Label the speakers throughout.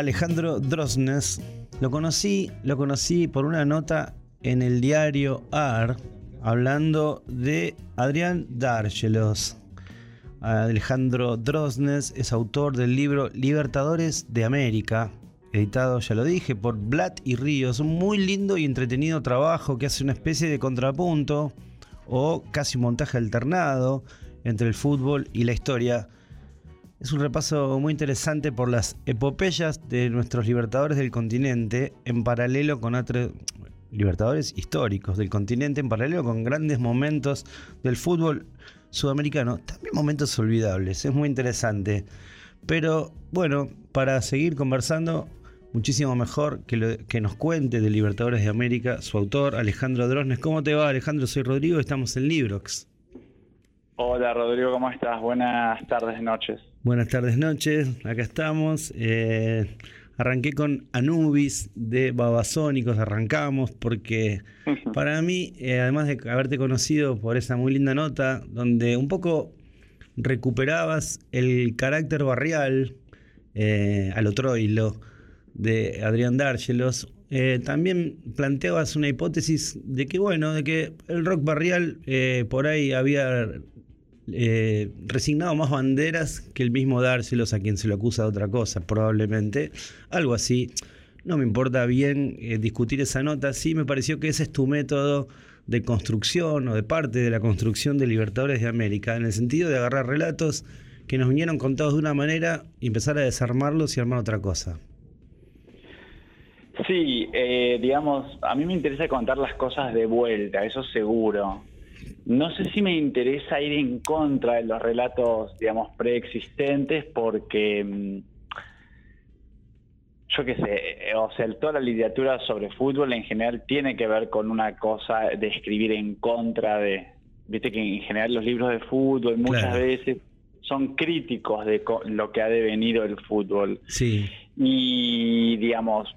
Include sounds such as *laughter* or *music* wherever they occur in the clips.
Speaker 1: Alejandro Drosnes. Lo conocí, lo conocí por una nota en el diario AR hablando de Adrián Dárgelos. Alejandro Drosnes es autor del libro Libertadores de América, editado, ya lo dije, por Blatt y Ríos. Un muy lindo y entretenido trabajo que hace una especie de contrapunto o casi montaje alternado entre el fútbol y la historia. Es un repaso muy interesante por las epopeyas de nuestros libertadores del continente en paralelo con otros libertadores históricos del continente, en paralelo con grandes momentos del fútbol sudamericano, también momentos olvidables, es muy interesante. Pero bueno, para seguir conversando, muchísimo mejor que, que nos cuente de Libertadores de América su autor, Alejandro Drosnes. ¿Cómo te va, Alejandro? Soy Rodrigo, estamos en Librox.
Speaker 2: Hola, Rodrigo, ¿cómo estás? Buenas tardes, noches.
Speaker 1: Buenas tardes, noches. Acá estamos. Eh, arranqué con Anubis de Babasónicos, arrancamos porque para mí, eh, además de haberte conocido por esa muy linda nota, donde un poco recuperabas el carácter barrial eh, al otro hilo de Adrián Dárgelos, eh, también planteabas una hipótesis de que, bueno, de que el rock barrial eh, por ahí había eh, resignado más banderas que el mismo Dárgelos a quien se lo acusa de otra cosa, probablemente. Algo así. No me importa bien discutir esa nota, sí me pareció que ese es tu método de construcción o de parte de la construcción de Libertadores de América, en el sentido de agarrar relatos que nos vinieron contados de una manera y empezar a desarmarlos y armar otra cosa.
Speaker 2: Sí, eh, digamos, a mí me interesa contar las cosas de vuelta, eso seguro. No sé si me interesa ir en contra de los relatos, digamos, preexistentes porque, mm, yo qué sé, eh, o sea, toda la literatura sobre fútbol en general tiene que ver con una cosa de escribir en contra de, viste que en general los libros de fútbol muchas veces son críticos de lo que ha devenido el fútbol.
Speaker 1: Sí.
Speaker 2: Y digamos,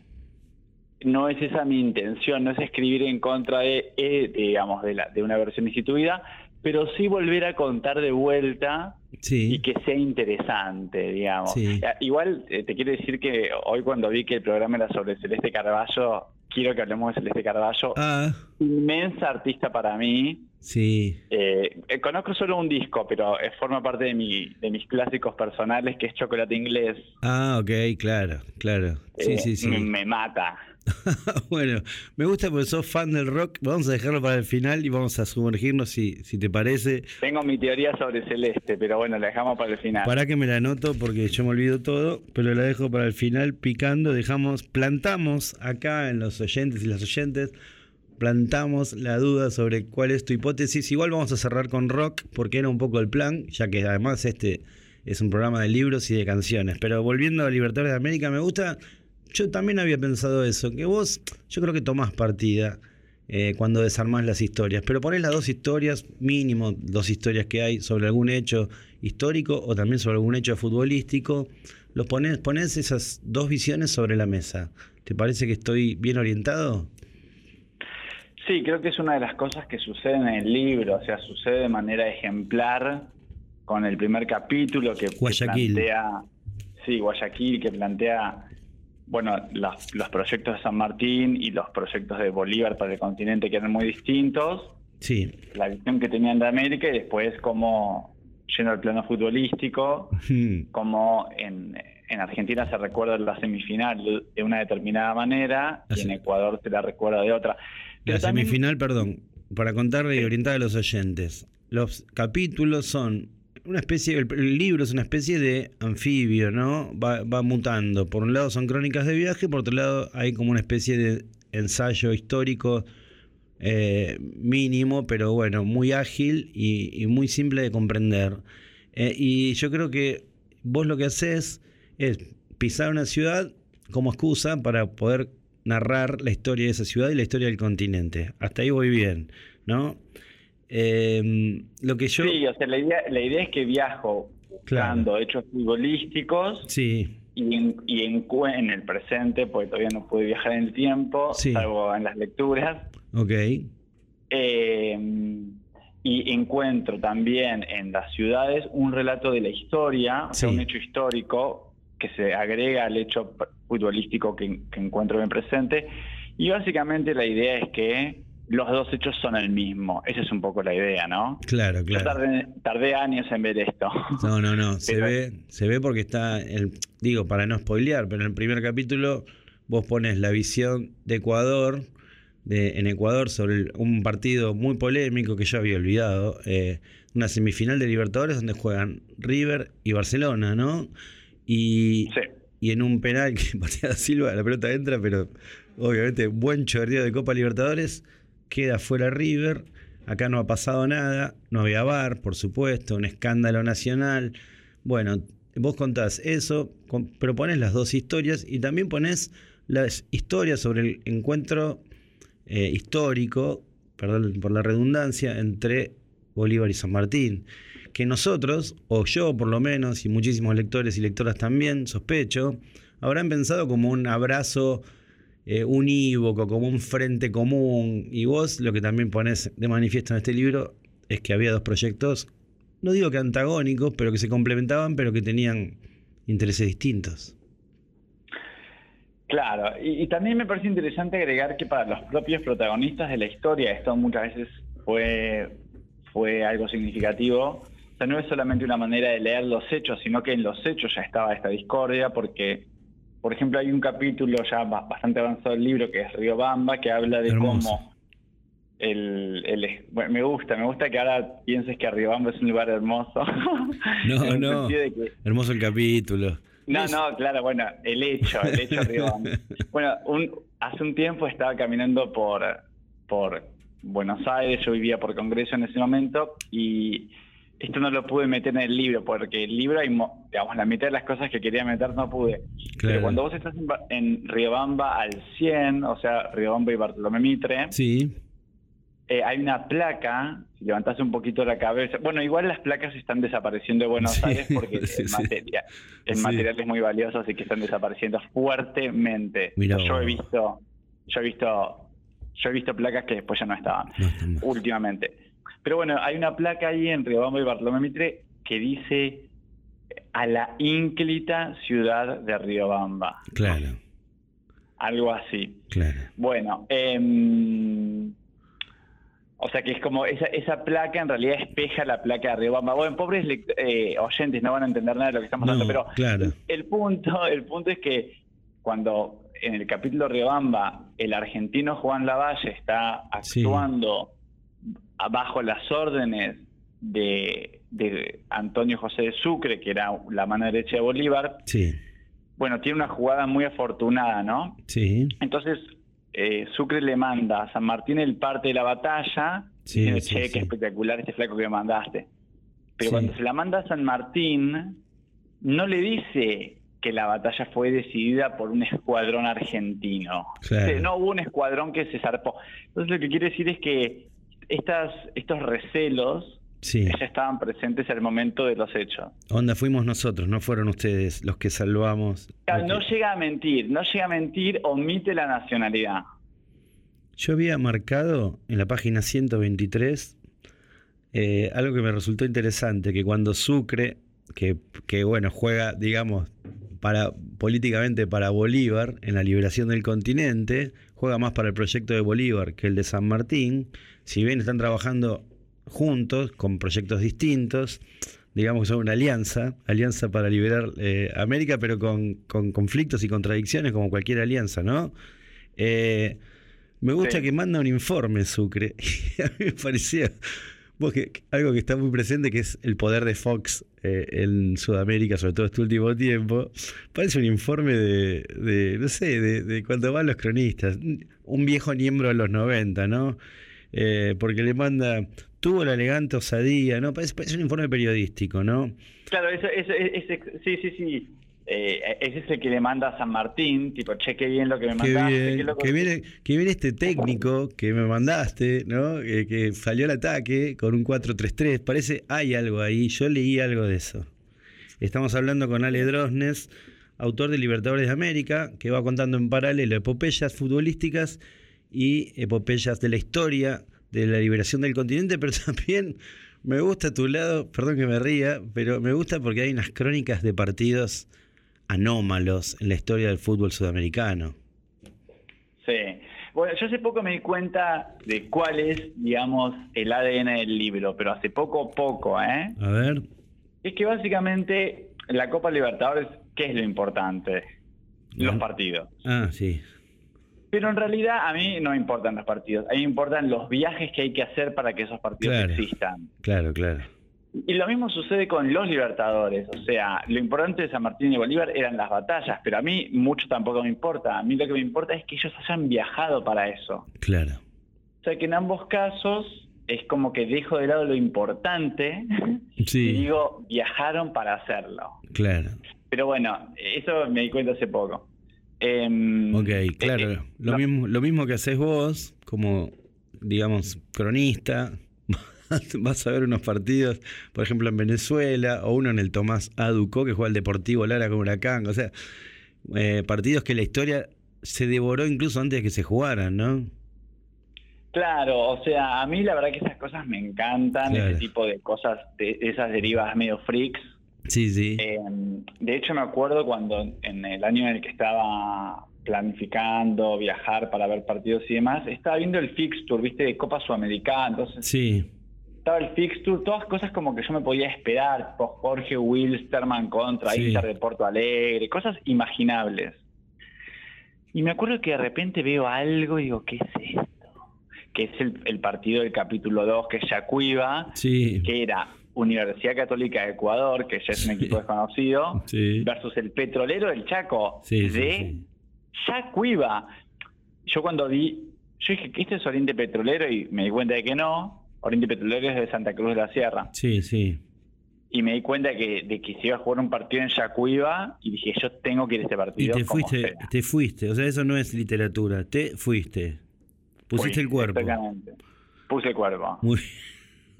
Speaker 2: no es esa mi intención, no es escribir en contra de, eh, digamos, de, la, de una versión instituida, pero sí volver a contar de vuelta y que sea interesante, digamos. Igual eh, te quiero decir que hoy cuando vi que el programa era sobre Celeste Carballo, quiero que hablemos de Celeste Carballo. Ah. Inmensa artista para mí.
Speaker 1: Sí.
Speaker 2: Eh, conozco solo un disco, pero forma parte de, mi, de mis clásicos personales, que es Chocolate Inglés.
Speaker 1: Ah, ok, claro, claro. Sí, sí, sí.
Speaker 2: me mata. *laughs*
Speaker 1: bueno, me gusta porque sos fan del rock. Vamos a dejarlo para el final y vamos a sumergirnos si, si te parece.
Speaker 2: Tengo mi teoría sobre Celeste, pero bueno, la dejamos para el final.
Speaker 1: Para que me la anoto porque yo me olvido todo, pero la dejo para el final picando. Dejamos, plantamos acá en los oyentes y las oyentes, plantamos la duda sobre cuál es tu hipótesis. Igual vamos a cerrar con rock porque era un poco el plan, ya que además este es un programa de libros y de canciones. Pero volviendo a Libertadores de América, me gusta yo también había pensado eso, que vos, yo creo que tomás partida eh, cuando desarmás las historias, pero ponés las dos historias, mínimo dos historias que hay sobre algún hecho histórico o también sobre algún hecho futbolístico, los pones, pones esas dos visiones sobre la mesa. ¿Te parece que estoy bien orientado?
Speaker 2: Sí, creo que es una de las cosas que sucede en el libro, o sea, sucede de manera ejemplar con el primer capítulo que, que plantea, sí, Guayaquil, que plantea bueno, los, proyectos de San Martín y los proyectos de Bolívar para el continente que eran muy distintos.
Speaker 1: Sí.
Speaker 2: La visión que tenían de América y después como yendo al plano futbolístico, como en, Argentina se recuerda la semifinal de una determinada manera y en Ecuador se la recuerda de otra.
Speaker 1: la semifinal, perdón, para contarle y orientar a los oyentes. Los capítulos son una especie, el, libro es una especie de anfibio, ¿no? Va, va mutando. Por un lado son crónicas de viaje, por otro lado hay como una especie de ensayo histórico eh, mínimo, pero bueno, muy ágil y, muy simple de comprender. Eh, y yo creo que vos lo que haces es pisar una ciudad como excusa para poder narrar la historia de esa ciudad y la historia del continente. Hasta ahí voy bien, ¿no?
Speaker 2: Eh, lo que yo... Sí, o sea, la idea, la idea es que viajo buscando hechos futbolísticos
Speaker 1: sí.
Speaker 2: y, en, y en, el presente, porque todavía no pude viajar en el tiempo, salvo en las lecturas.
Speaker 1: Ok.
Speaker 2: Eh, y encuentro también en las ciudades un relato de la historia, o sea, un hecho histórico que se agrega al hecho futbolístico que, encuentro bien presente. Y básicamente la idea es que los dos hechos son el mismo. Esa es un poco la idea, ¿no?
Speaker 1: Claro, claro.
Speaker 2: Yo tardé, años en ver esto.
Speaker 1: No, no, no. *laughs* se ve, se ve porque está, el, digo, para no spoilear, pero en el primer capítulo vos pones la visión de Ecuador, de, en Ecuador, sobre un partido muy polémico que yo había olvidado, eh, una semifinal de Libertadores donde juegan River y Barcelona, ¿no? Y, y en un penal que *laughs* patea Silva, la pelota entra, pero obviamente buen chorreo de Copa Libertadores, queda fuera River. Acá no ha pasado nada, no había bar, por supuesto, un escándalo nacional. Bueno, vos contás eso, pero pones las dos historias y también pones las historias sobre el encuentro eh, histórico, perdón por la redundancia, entre Bolívar y San Martín, que nosotros, o yo por lo menos, y muchísimos lectores y lectoras también, sospecho, habrán pensado como un abrazo eh, unívoco, como un frente común, y vos lo que también pones de manifiesto en este libro es que había dos proyectos, no digo que antagónicos, pero que se complementaban, pero que tenían intereses distintos.
Speaker 2: Claro, y, también me parece interesante agregar que para los propios protagonistas de la historia esto muchas veces fue, fue algo significativo. O sea, no es solamente una manera de leer los hechos, sino que en los hechos ya estaba esta discordia, porque, por ejemplo, hay un capítulo ya bastante avanzado del libro que es Río Bamba, que habla de cómo el, el me gusta, me gusta que ahora pienses que Riobamba es un lugar hermoso. *laughs*
Speaker 1: No, no. Hermoso el capítulo.
Speaker 2: No, no, claro, bueno, el hecho, el hecho *laughs* Bueno, un, hace un tiempo estaba caminando por, por Buenos Aires, yo vivía por Congreso en ese momento y esto no lo pude meter en el libro porque el libro hay, digamos, la mitad de las cosas que quería meter no pude. Pero cuando vos estás en, en Riobamba al 100, o sea, Riobamba y Bartolomé Mitre,
Speaker 1: sí
Speaker 2: eh, hay una placa, si levantas un poquito la cabeza, bueno, igual las placas están desapareciendo de Buenos Aires porque *laughs* el, material, el material es muy valioso, así que están desapareciendo fuertemente. yo he visto, yo he visto, yo he visto placas que después ya no estaban, últimamente. Pero bueno, hay una placa ahí en Riobamba y Bartolomé Mitre que dice a la ínclita ciudad de Riobamba.
Speaker 1: Claro.
Speaker 2: Algo así.
Speaker 1: Claro.
Speaker 2: Bueno, eh, o sea que es como esa, esa placa en realidad espeja la placa de Riobamba. Bueno, pobres eh, oyentes no van a entender nada de lo que estamos hablando, pero
Speaker 1: claro.
Speaker 2: el punto, el punto es que cuando en el capítulo Riobamba el argentino Juan Lavalle está actuando bajo las órdenes de, de, Antonio José de Sucre, que era la mano derecha de Bolívar,
Speaker 1: sí.
Speaker 2: bueno, tiene una jugada muy afortunada, ¿no?
Speaker 1: Sí.
Speaker 2: Entonces eh, Sucre le manda a San Martín el parte de la batalla,
Speaker 1: sí,
Speaker 2: y che, qué espectacular este flaco que me mandaste. Pero cuando se la manda a San Martín, no le dice que la batalla fue decidida por un escuadrón argentino. No hubo un escuadrón que se zarpó. Entonces lo que quiere decir es que estas, estos recelos ya estaban presentes al momento de los hechos.
Speaker 1: Onda, fuimos nosotros, no fueron ustedes los que salvamos.
Speaker 2: no llega a mentir, no llega a mentir, omite la nacionalidad.
Speaker 1: Yo había marcado en la página 123 eh, algo que me resultó interesante, que cuando Sucre, que, que bueno, juega, digamos, para, políticamente para Bolívar en la liberación del continente, juega más para el proyecto de Bolívar que el de San Martín, si bien están trabajando juntos, con proyectos distintos, digamos que son una alianza, alianza para liberar eh, América, pero con, conflictos y contradicciones como cualquier alianza, ¿no? Eh, me gusta que manda un informe Sucre, y *laughs* a mí me parecía algo que está muy presente, que es el poder de Fox eh, en Sudamérica, sobre todo este último tiempo, parece un informe de, no sé, de, de cuando van los cronistas, un viejo miembro de los 90, ¿no? porque le manda tuvo la elegante osadía, ¿no? Parece, un informe periodístico, ¿no?
Speaker 2: Claro, eso, sí, sí, sí. Eh, ese es el que le manda a San Martín, tipo, cheque bien lo que me mandaste.
Speaker 1: que, viene, que viene este técnico que me mandaste, ¿no? que salió al ataque con un 4-3-3. Parece, hay algo ahí, yo leí algo de eso. Estamos hablando con Ale Drosnes, autor de Libertadores de América, que va contando en paralelo epopeyas futbolísticas y epopeyas de la historia de la liberación del continente, pero *laughs* también me gusta tu lado, perdón que me ría, pero me gusta porque hay unas crónicas de partidos anómalos en la historia del fútbol sudamericano.
Speaker 2: Sí. Bueno, yo hace poco me di cuenta de cuál es, digamos, el ADN del libro, pero hace poco, poco, ¿eh?
Speaker 1: A ver.
Speaker 2: Es que básicamente la Copa Libertadores, ¿qué es lo importante? Los partidos.
Speaker 1: Ah, sí.
Speaker 2: Pero en realidad a mí no me importan los partidos, a mí me importan los viajes que hay que hacer para que esos partidos existan.
Speaker 1: Claro, claro.
Speaker 2: Y lo mismo sucede con los Libertadores, o sea, lo importante de San Martín y Bolívar eran las batallas, pero a mí mucho tampoco me importa, a mí lo que me importa es que ellos hayan viajado para eso.
Speaker 1: Claro.
Speaker 2: O sea que en ambos casos es como que dejo de lado lo importante *laughs*
Speaker 1: sí.
Speaker 2: y digo, viajaron para hacerlo.
Speaker 1: Claro.
Speaker 2: Pero bueno, eso me di cuenta hace poco. Eh,
Speaker 1: ok, claro.
Speaker 2: eh,
Speaker 1: lo,
Speaker 2: no-
Speaker 1: mismo, lo mismo que haces vos, como, digamos, cronista. *laughs* Vas a ver unos partidos, por ejemplo, en Venezuela, o uno en el Tomás Aduco, que juega el Deportivo Lara con Huracán. O sea, eh, partidos que la historia se devoró incluso antes de que se jugaran, ¿no?
Speaker 2: Claro, o sea, a mí la verdad que esas cosas me encantan,
Speaker 1: Claro.
Speaker 2: ese tipo de cosas, de esas derivas medio freaks.
Speaker 1: Sí, sí.
Speaker 2: Eh, de hecho, me acuerdo cuando en el año en el que estaba planificando viajar para ver partidos y demás, estaba viendo el fixture, viste, de Copa Sudamericana, entonces
Speaker 1: sí,
Speaker 2: estaba el fixture, todas cosas como que yo me podía esperar, tipo Jorge Wilstermann contra
Speaker 1: Sí.
Speaker 2: Inter de Porto Alegre, cosas imaginables. Y me acuerdo que de repente veo algo y digo, ¿qué es esto? Que es el, el partido del capítulo 2, que es Yacuiba,
Speaker 1: sí.
Speaker 2: que era Universidad Católica de Ecuador, que ya es un
Speaker 1: Sí.
Speaker 2: equipo desconocido, versus el Petrolero del Chaco, de. Yacuiba. Yo cuando vi, yo dije, ¿este es Oriente Petrolero? Y me di cuenta de que no. Oriente Petrolero es de Santa Cruz de la Sierra.
Speaker 1: Sí, sí.
Speaker 2: Y me di cuenta de que, de que se iba a jugar un partido en Yacuiba y dije, yo tengo que ir a este
Speaker 1: Y
Speaker 2: partido.
Speaker 1: te
Speaker 2: como
Speaker 1: fuiste,
Speaker 2: sea.
Speaker 1: te fuiste. O sea, eso no es literatura. Te fuiste. Pusiste
Speaker 2: Fui,
Speaker 1: el cuerpo.
Speaker 2: Exactamente. Puse el cuerpo.
Speaker 1: Muy *laughs*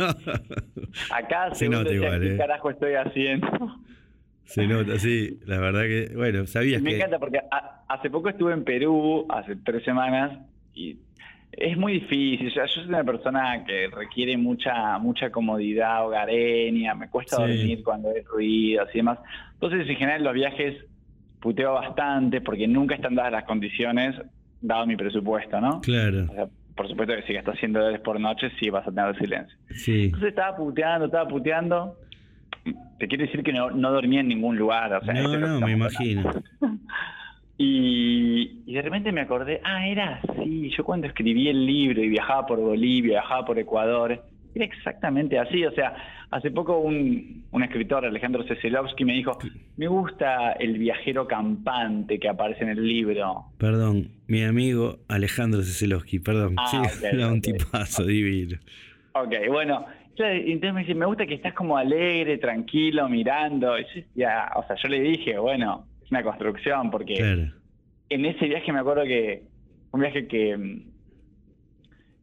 Speaker 2: Acá
Speaker 1: Se nota igual,
Speaker 2: ¿qué
Speaker 1: eh.
Speaker 2: carajo estoy haciendo?
Speaker 1: Se nota, sí. La verdad que, bueno, sabías
Speaker 2: Me
Speaker 1: que.
Speaker 2: encanta porque a- hace poco estuve en Perú, hace tres semanas, y es muy difícil. O sea, yo soy una persona que requiere mucha mucha comodidad hogareña, me cuesta
Speaker 1: Sí.
Speaker 2: dormir cuando hay ruidos y demás. Entonces, en general, los viajes puteo bastante porque nunca están dadas las condiciones, dado mi presupuesto, ¿no?
Speaker 1: Claro,
Speaker 2: O sea, por supuesto que si gastas 100 dólares por noche, sí vas a tener silencio.
Speaker 1: sí.
Speaker 2: Entonces estaba puteando, estaba puteando. Te quiero decir que no, no dormía en ningún lugar. O sea,
Speaker 1: No, no, me imagino. *laughs*
Speaker 2: Y, y de repente me acordé, ah, era así. Yo cuando escribí el libro y viajaba por Bolivia, viajaba por Ecuador, era exactamente así. O sea, hace poco un, un escritor, Alejandro Ceselovsky, me dijo, me gusta el viajero campante que aparece en el libro.
Speaker 1: Perdón, mi amigo Alejandro Ceselowski, perdón.
Speaker 2: Ah,
Speaker 1: sí, *laughs* era un
Speaker 2: ok.
Speaker 1: tipazo divino.
Speaker 2: Ok, bueno. Entonces me dice, me gusta que estás como alegre, tranquilo, mirando. Y yo decía, o sea, yo le dije, bueno, una construcción, porque
Speaker 1: Claro.
Speaker 2: en ese viaje me acuerdo que un viaje que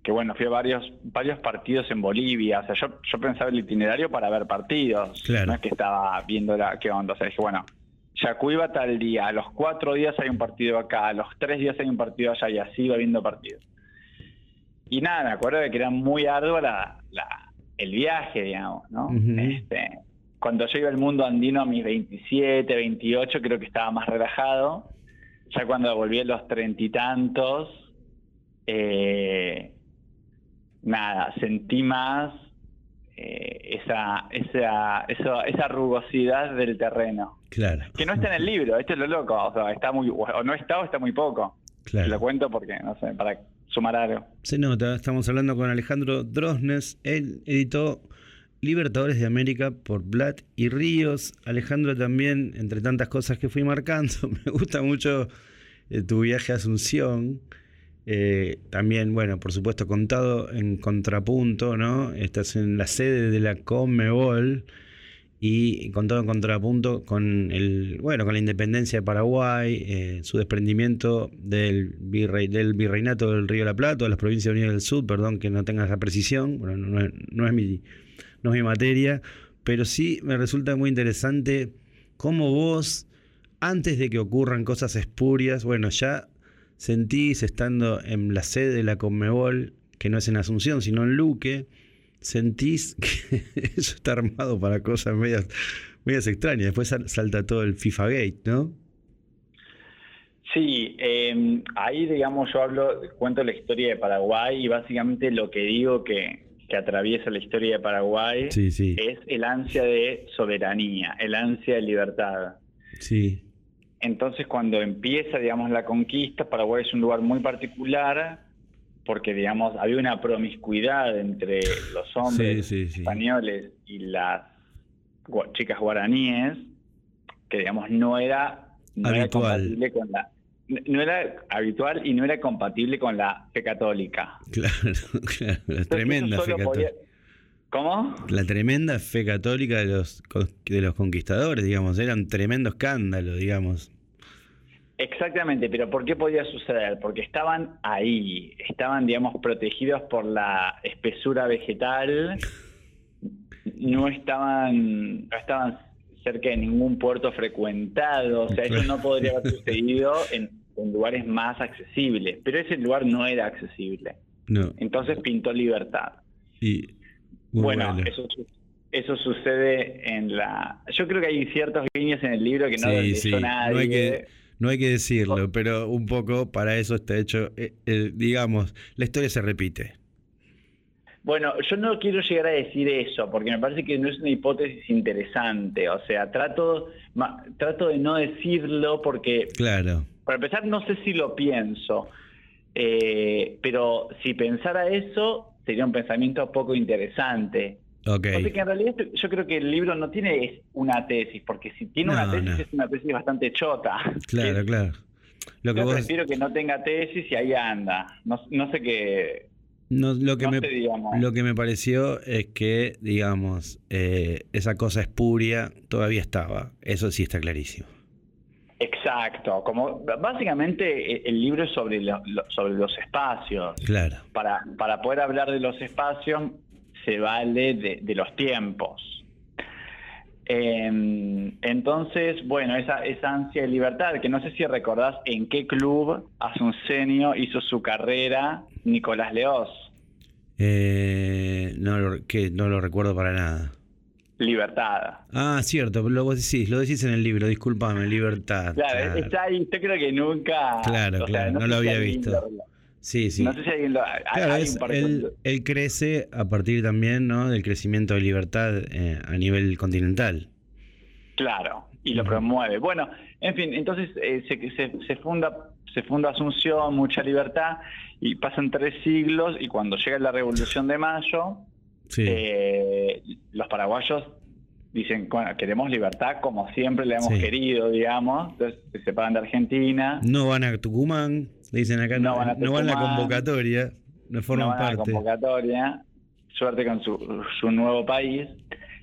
Speaker 2: que bueno fui a varios varios partidos en Bolivia. O sea yo yo pensaba el itinerario para ver partidos.
Speaker 1: Claro.
Speaker 2: no es que estaba viendo la qué onda. O sea dije bueno Yacuiba tal día a los cuatro días hay un partido acá a los tres días hay un partido allá y así iba viendo partidos. Y nada me acuerdo de que era muy arduo la, la- el viaje digamos no este cuando yo iba al mundo andino a mis 27, 28, creo que estaba más relajado. Ya cuando volví a los treinta y tantos, eh, nada, sentí más eh, esa, esa, esa, esa rugosidad del terreno.
Speaker 1: Claro,
Speaker 2: Que no está en el libro, esto es lo loco, o sea, está muy, o no está o está muy poco. Te lo
Speaker 1: claro.
Speaker 2: cuento porque, no sé, para sumar algo.
Speaker 1: Se nota, estamos hablando con Alejandro Drosnes. Él editó Libertadores de América por Blatt y Ríos. Alejandro también, entre tantas cosas que fui marcando, *laughs* me gusta mucho eh, tu viaje a Asunción. Eh, también, bueno, por supuesto, contado en contrapunto, ¿no? Estás en la sede de la Conmebol y contado en contrapunto con el, bueno, con la independencia de Paraguay, eh, su desprendimiento del, virreinato del Río de la Plata, de las provincias unidas del sur, perdón que no tengas la precisión, bueno, no es mi, no es mi materia, pero sí me resulta muy interesante cómo vos, antes de que ocurran cosas espurias, bueno, ya sentís estando en la sede de la Conmebol, que no es en Asunción, sino en Luque, sentís *laughs* que eso está armado para cosas medias, extrañas. Después sal- salta todo el FIFA Gate, ¿no?
Speaker 2: Sí, eh, ahí digamos yo hablo, cuento la historia de Paraguay y básicamente lo que digo que, que atraviesa la historia de Paraguay
Speaker 1: Sí, sí.
Speaker 2: es el ansia de soberanía, el ansia de libertad.
Speaker 1: Sí.
Speaker 2: Entonces cuando empieza, digamos, la conquista, Paraguay es un lugar muy particular porque, digamos, había una promiscuidad entre los hombres
Speaker 1: Sí,
Speaker 2: españoles y las chicas guaraníes que, digamos, no era, no era
Speaker 1: Habitual.
Speaker 2: compatible con la... No era habitual y no era compatible con la fe católica.
Speaker 1: Claro, *laughs* claro. La
Speaker 2: Entonces,
Speaker 1: tremenda fe católica.
Speaker 2: podía- ¿Cómo?
Speaker 1: La tremenda fe católica de los, de los conquistadores, digamos. Era un tremendo escándalo, digamos.
Speaker 2: Exactamente, pero ¿por qué podía suceder? Porque estaban ahí, estaban, digamos, protegidos por la espesura vegetal, no estaban, no estaban cerca de ningún puerto frecuentado, o sea, eso no podría haber *laughs* sucedido en, en lugares más accesibles, pero ese lugar no era accesible.
Speaker 1: No.
Speaker 2: Entonces pintó libertad.
Speaker 1: Y,
Speaker 2: bueno,
Speaker 1: bueno.
Speaker 2: eso eso sucede en la... Yo creo que hay ciertos líneas en el libro que no
Speaker 1: Sí, sí,
Speaker 2: nadie.
Speaker 1: no hay que, no hay que decirlo, pero un poco para eso está hecho, eh, eh, digamos, la historia se repite.
Speaker 2: Bueno, yo no quiero llegar a decir eso, porque me parece que no es una hipótesis interesante. O sea, trato, ma- trato de no decirlo porque,
Speaker 1: Claro,
Speaker 2: para empezar, no sé si lo pienso. Eh, pero si pensara eso, sería un pensamiento poco interesante.
Speaker 1: ok.
Speaker 2: O sea que en realidad yo creo que el libro no tiene una tesis, porque si tiene una tesis
Speaker 1: no.
Speaker 2: es una tesis bastante chota.
Speaker 1: Claro, claro. Lo que
Speaker 2: Yo
Speaker 1: vos,
Speaker 2: prefiero que no tenga tesis y ahí anda. No, no sé qué...
Speaker 1: no, lo que
Speaker 2: no
Speaker 1: me,
Speaker 2: sé,
Speaker 1: lo que me pareció es que, digamos, eh, esa cosa espuria todavía estaba. Eso sí está clarísimo.
Speaker 2: Exacto, como básicamente eh, el libro es sobre, lo- lo- sobre los espacios.
Speaker 1: Claro.
Speaker 2: Para, para poder hablar de los espacios se vale de, de los tiempos. Eh, entonces, bueno, esa, esa ansia de libertad, que no sé si recordás en qué club Asuncenio hizo su carrera Nicolás Leoz.
Speaker 1: Eh, no, lo, que no lo recuerdo para nada.
Speaker 2: Libertad.
Speaker 1: Ah, cierto, lo vos decís, lo decís en el libro, discúlpame, libertad.
Speaker 2: Claro,
Speaker 1: claro.
Speaker 2: está ahí, yo creo que nunca...
Speaker 1: Claro,
Speaker 2: sea,
Speaker 1: claro, no lo había visto.
Speaker 2: lo-
Speaker 1: Sí, sí.
Speaker 2: No sé si alguien lo...
Speaker 1: Claro,
Speaker 2: hay
Speaker 1: es-
Speaker 2: un
Speaker 1: él, crece a partir también ¿no? del crecimiento de libertad eh, a nivel continental.
Speaker 2: Claro, y lo promueve. Bueno, en fin, entonces eh, se, se, se funda se funda Asunción, mucha libertad, y pasan tres siglos, y cuando llega la Revolución de Mayo,
Speaker 1: Sí,
Speaker 2: eh, los paraguayos dicen, bueno, queremos libertad como siempre la hemos
Speaker 1: Sí.
Speaker 2: querido, digamos, entonces se separan de Argentina,
Speaker 1: no van a Tucumán, dicen acá,
Speaker 2: No
Speaker 1: no,
Speaker 2: van a
Speaker 1: no van a la convocatoria, no forman
Speaker 2: no van a la
Speaker 1: parte.
Speaker 2: convocatoria, suerte con su, su nuevo país.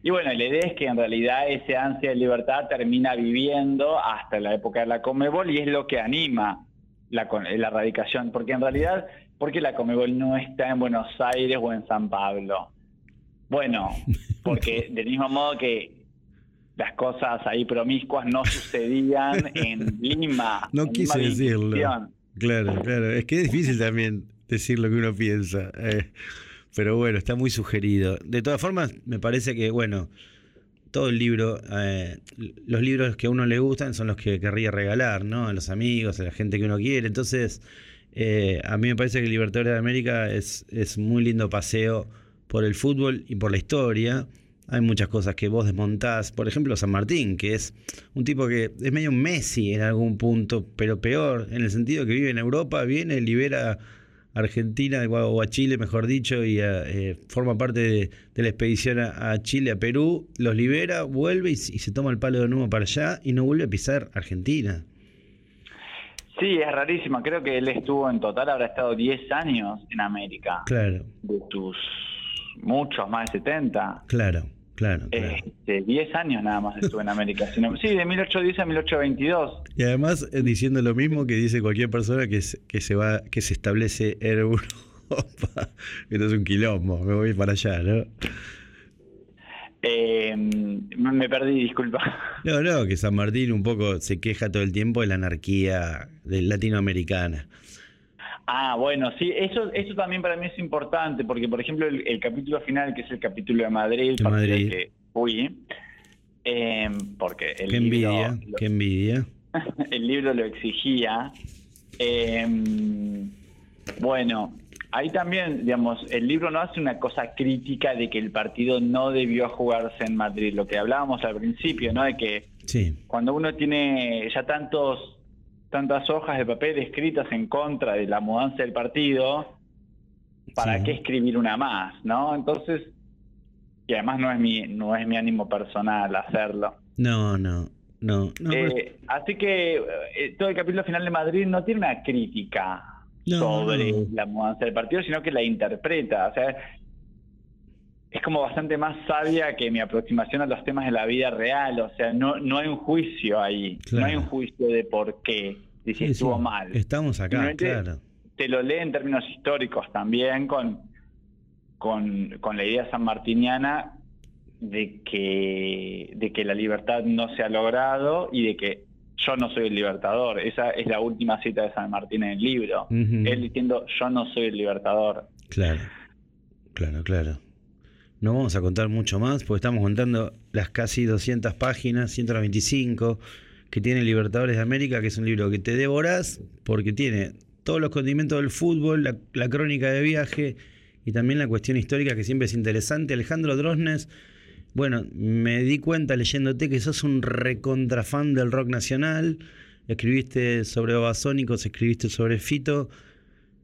Speaker 2: Y bueno, la idea es que en realidad ese ansia de libertad termina viviendo hasta la época de la Comebol y es lo que anima la, la radicación, porque en realidad, ¿por qué la Comebol no está en Buenos Aires o en San Pablo? Bueno, *laughs* porque del mismo modo que las cosas ahí promiscuas no sucedían en *laughs* Lima.
Speaker 1: No
Speaker 2: en
Speaker 1: quise
Speaker 2: Lima
Speaker 1: decirlo. Claro, claro. Es que es difícil también decir lo que uno piensa. eh, pero bueno, está muy sugerido. De todas formas, me parece que, bueno, todo el libro, eh, los libros que a uno le gustan son los que querría regalar, ¿no? A los amigos, a la gente que uno quiere. Entonces, eh, a mí me parece que Libertadores de América es, es muy lindo paseo por el fútbol y por la historia. Hay muchas cosas que vos desmontás. Por ejemplo, San Martín, que es un tipo que es medio un Messi en algún punto, pero peor, en el sentido que vive en Europa, viene, libera a Argentina o a Chile, mejor dicho, y a, eh, forma parte de, de la expedición a, a Chile, a Perú, los libera, vuelve y se toma el palo de nuevo para allá y no vuelve a pisar Argentina.
Speaker 2: Sí, es rarísimo. Creo que él estuvo en total, habrá estado 10 años en América.
Speaker 1: Claro,
Speaker 2: De tus muchos, más de 70.
Speaker 1: claro, claro. claro.
Speaker 2: Este, 10 años nada más estuvo en América. Si no- Sí, de 1810 a 1822.
Speaker 1: Y además eh, diciendo lo mismo que dice cualquier persona que se, que se va, que se establece en Europa. *laughs* Esto es un quilombo, me voy para allá, ¿no?
Speaker 2: Eh, me me perdí, disculpa.
Speaker 1: No, no, que San Martín un poco se queja todo el tiempo de la anarquía de latinoamericana.
Speaker 2: Ah, bueno, sí, eso, eso también para mí es importante, porque por ejemplo el, el capítulo final, que es el capítulo de Madrid, del
Speaker 1: Madrid.
Speaker 2: que fui, eh, porque el
Speaker 1: Qué
Speaker 2: libro-
Speaker 1: envidia,
Speaker 2: lo-
Speaker 1: qué envidia. *laughs*
Speaker 2: el libro lo exigía. Em, bueno, ahí también, digamos, el libro no hace una cosa crítica de que el partido no debió jugarse en Madrid, lo que hablábamos al principio, ¿no? De que cuando uno tiene ya tantos tantas hojas de papel escritas en contra de la mudanza del partido, ¿para qué escribir una más, no? Entonces, y además no es mi no es mi ánimo personal hacerlo.
Speaker 1: No, no. No,
Speaker 2: eh, Así que eh, todo el capítulo final de Madrid no tiene una crítica sobre la mudanza del partido, sino que la interpreta. O sea, es como bastante más sabia que mi aproximación a los temas de la vida real. O sea, no, no hay un juicio ahí. No hay un juicio de por qué. Si estuvo mal.
Speaker 1: Estamos acá, claro.
Speaker 2: Te lo lee en términos históricos también, con, con, con la idea sanmartiniana de que, de que la libertad no se ha logrado y de que yo no soy el libertador. Esa es la última cita de San Martín en el libro. Él diciendo, yo no soy el libertador.
Speaker 1: Claro, claro, claro. No vamos a contar mucho más porque estamos contando las casi 200 páginas, 125, que tiene Libertadores de América, que es un libro que te devorás porque tiene todos los condimentos del fútbol, la, crónica de viaje y también la cuestión histórica que siempre es interesante. Alejandro Drosnes bueno, me di cuenta leyéndote que sos un recontrafán del rock nacional. Escribiste sobre Obasónicos, escribiste sobre Fito.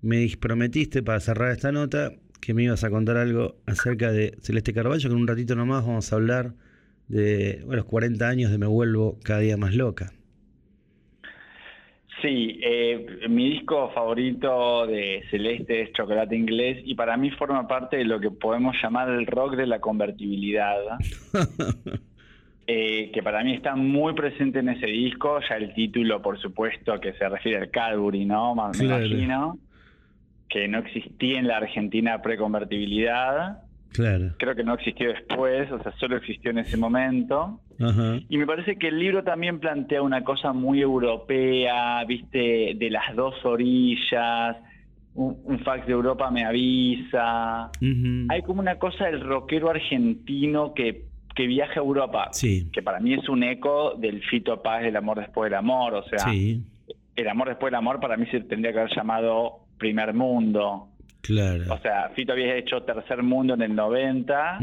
Speaker 1: Me prometiste para cerrar esta nota que me ibas a contar algo acerca de Celeste Carballo, que en un ratito nomás vamos a hablar de los 40 años de Me Vuelvo cada día más loca.
Speaker 2: Sí, eh, mi disco favorito de Celeste es Chocolate Inglés y para mí forma parte de lo que podemos llamar el rock de la convertibilidad. *laughs* Eh, que para mí está muy presente en ese disco, ya el título por supuesto que se refiere al Cadbury, ¿no? Me imagino que no existía en la Argentina preconvertibilidad Creo que no existió después, o sea, solo existió en ese momento. Y me parece que el libro también plantea una cosa muy europea, viste, de las dos orillas. Un, fax de Europa me avisa. Hay como una cosa del rockero argentino que, que viaja a Europa, que para mí es un eco del Fito Paz del amor después del amor. O sea, el amor después del amor para mí se tendría que haber llamado Primer Mundo.
Speaker 1: Claro.
Speaker 2: O sea, Fito había hecho Tercer Mundo en el 90.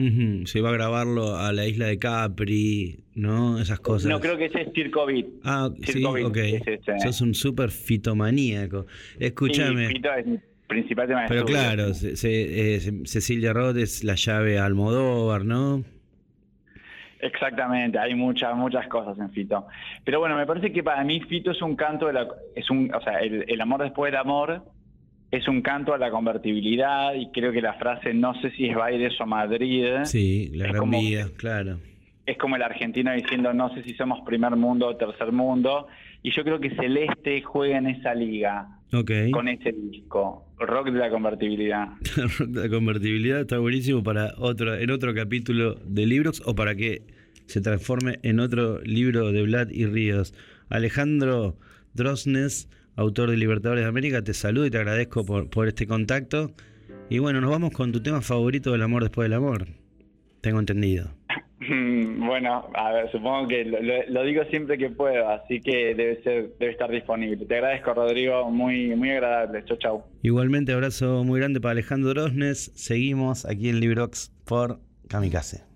Speaker 1: Se iba a grabarlo a la isla de Capri, ¿no? Esas cosas.
Speaker 2: No, creo que ese es Circo Beat.
Speaker 1: Ah, sí, ok. Es Sos un súper fitomaníaco. Escúchame.
Speaker 2: Sí, Fito es mi principal tema
Speaker 1: Pero claro, eh, Cecilia Roth es la llave a Almodóvar, ¿no?
Speaker 2: Exactamente, hay muchas muchas cosas en Fito. Pero bueno, me parece que para mí Fito es un canto de la es un, o sea, el, el amor después del amor es un canto a la convertibilidad y creo que la frase no sé si es Baires o Madrid.
Speaker 1: Sí, la gran claro.
Speaker 2: Es como el argentino diciendo no sé si somos primer mundo o tercer mundo. Y yo creo que Celeste juega en esa liga con ese disco. Rock de la convertibilidad. *laughs*
Speaker 1: Rock de la convertibilidad está buenísimo para otro, en otro capítulo de libros o para que se transforme en otro libro de Vlad y Ríos. Alejandro Drosnes autor de Libertadores de América, te saludo y te agradezco por, este contacto. Y bueno, nos vamos con tu tema favorito del amor después del amor. Tengo entendido.
Speaker 2: Bueno, a ver, supongo que lo, digo siempre que puedo, así que debe ser, debe estar disponible. Te agradezco, Rodrigo, muy, muy agradable. Chau, chau.
Speaker 1: Igualmente, abrazo muy grande para Alejandro Rosnes. Seguimos aquí en Librox por Kamikaze.